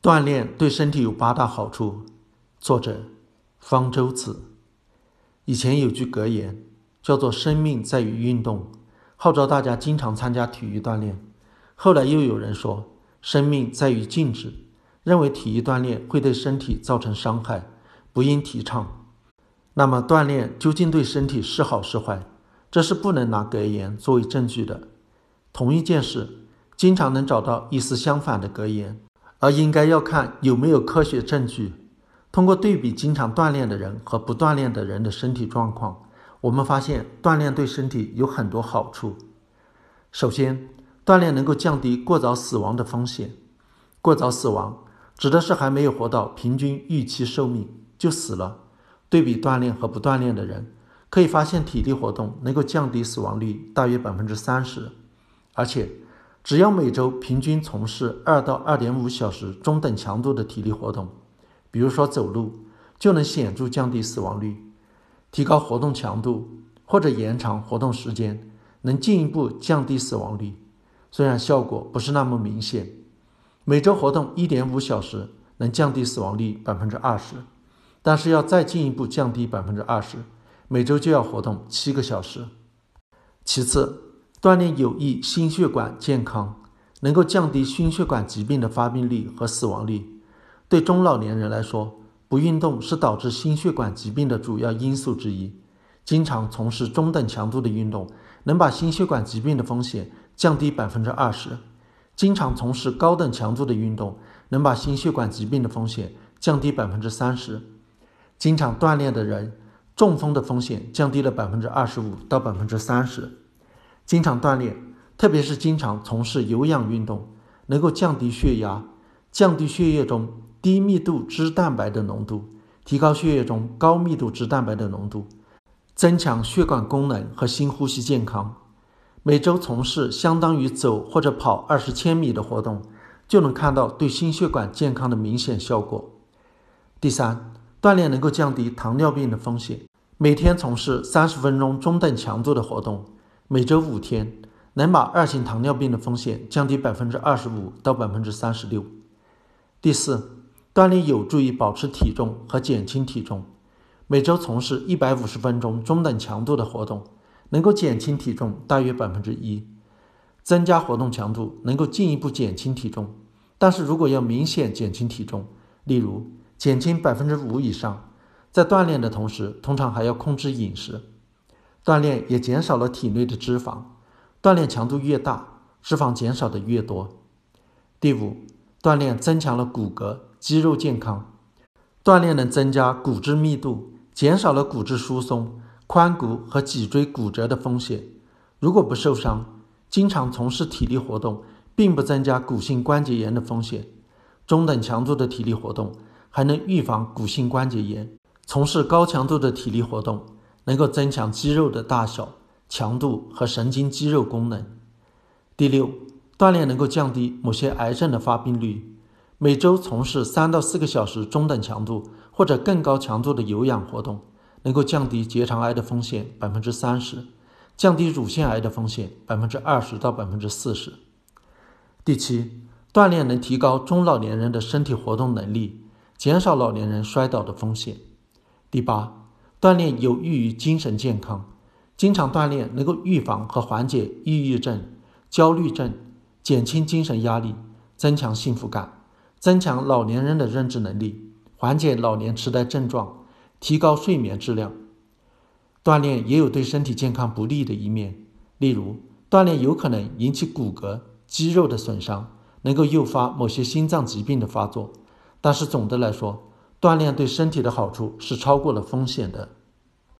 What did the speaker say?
锻炼对身体有八大好处。作者方舟子。以前有句格言叫做“生命在于运动”，号召大家经常参加体育锻炼。后来又有人说“生命在于静止”，认为体育锻炼会对身体造成伤害，不应提倡。那么，锻炼究竟对身体是好是坏？这是不能拿格言作为证据的。同一件事，经常能找到意思相反的格言，而应该要看有没有科学证据。通过对比经常锻炼的人和不锻炼的人的身体状况，我们发现锻炼对身体有很多好处。首先，锻炼能够降低过早死亡的风险。过早死亡指的是还没有活到平均预期寿命就死了。对比锻炼和不锻炼的人，可以发现体力活动能够降低死亡率大约百分之三十。而且，只要每周平均从事二到二点五小时中等强度的体力活动，比如说走路，就能显著降低死亡率。提高活动强度或者延长活动时间，能进一步降低死亡率。虽然效果不是那么明显，每周活动一点五小时能降低死亡率百分之二十，但是要再进一步降低百分之二十，每周就要活动七个小时。其次，锻炼有益心血管健康，能够降低心血管疾病的发病率和死亡率。对中老年人来说，不运动是导致心血管疾病的主要因素之一。经常从事中等强度的运动，能把心血管疾病的风险降低百分之二十；经常从事高等强度的运动，能把心血管疾病的风险降低百分之三十。经常锻炼的人，中风的风险降低了百分之二十五到百分之三十。经常锻炼，特别是经常从事有氧运动，能够降低血压，降低血液中低密度脂蛋白的浓度，提高血液中高密度脂蛋白的浓度，增强血管功能和心呼吸健康。每周从事相当于走或者跑二十千米的活动，就能看到对心血管健康的明显效果。第三，锻炼能够降低糖尿病的风险。每天从事三十分钟中等强度的活动。每周五天，能把二型糖尿病的风险降低百分之二十五到百分之三十六。第四，锻炼有助于保持体重和减轻体重。每周从事一百五十分钟中等强度的活动，能够减轻体重大约百分之一。增加活动强度能够进一步减轻体重，但是如果要明显减轻体重，例如减轻百分之五以上，在锻炼的同时，通常还要控制饮食。锻炼也减少了体内的脂肪，锻炼强度越大，脂肪减少的越多。第五，锻炼增强了骨骼肌肉健康，锻炼能增加骨质密度，减少了骨质疏松、髋骨和脊椎骨折的风险。如果不受伤，经常从事体力活动，并不增加骨性关节炎的风险。中等强度的体力活动还能预防骨性关节炎。从事高强度的体力活动。能够增强肌肉的大小、强度和神经肌肉功能。第六，锻炼能够降低某些癌症的发病率。每周从事三到四个小时中等强度或者更高强度的有氧活动，能够降低结肠癌的风险百分之三十，降低乳腺癌的风险百分之二十到百分之四十。第七，锻炼能提高中老年人的身体活动能力，减少老年人摔倒的风险。第八。锻炼有益于精神健康，经常锻炼能够预防和缓解抑郁症、焦虑症，减轻精神压力，增强幸福感，增强老年人的认知能力，缓解老年痴呆症状，提高睡眠质量。锻炼也有对身体健康不利的一面，例如锻炼有可能引起骨骼、肌肉的损伤，能够诱发某些心脏疾病的发作。但是总的来说，锻炼对身体的好处是超过了风险的。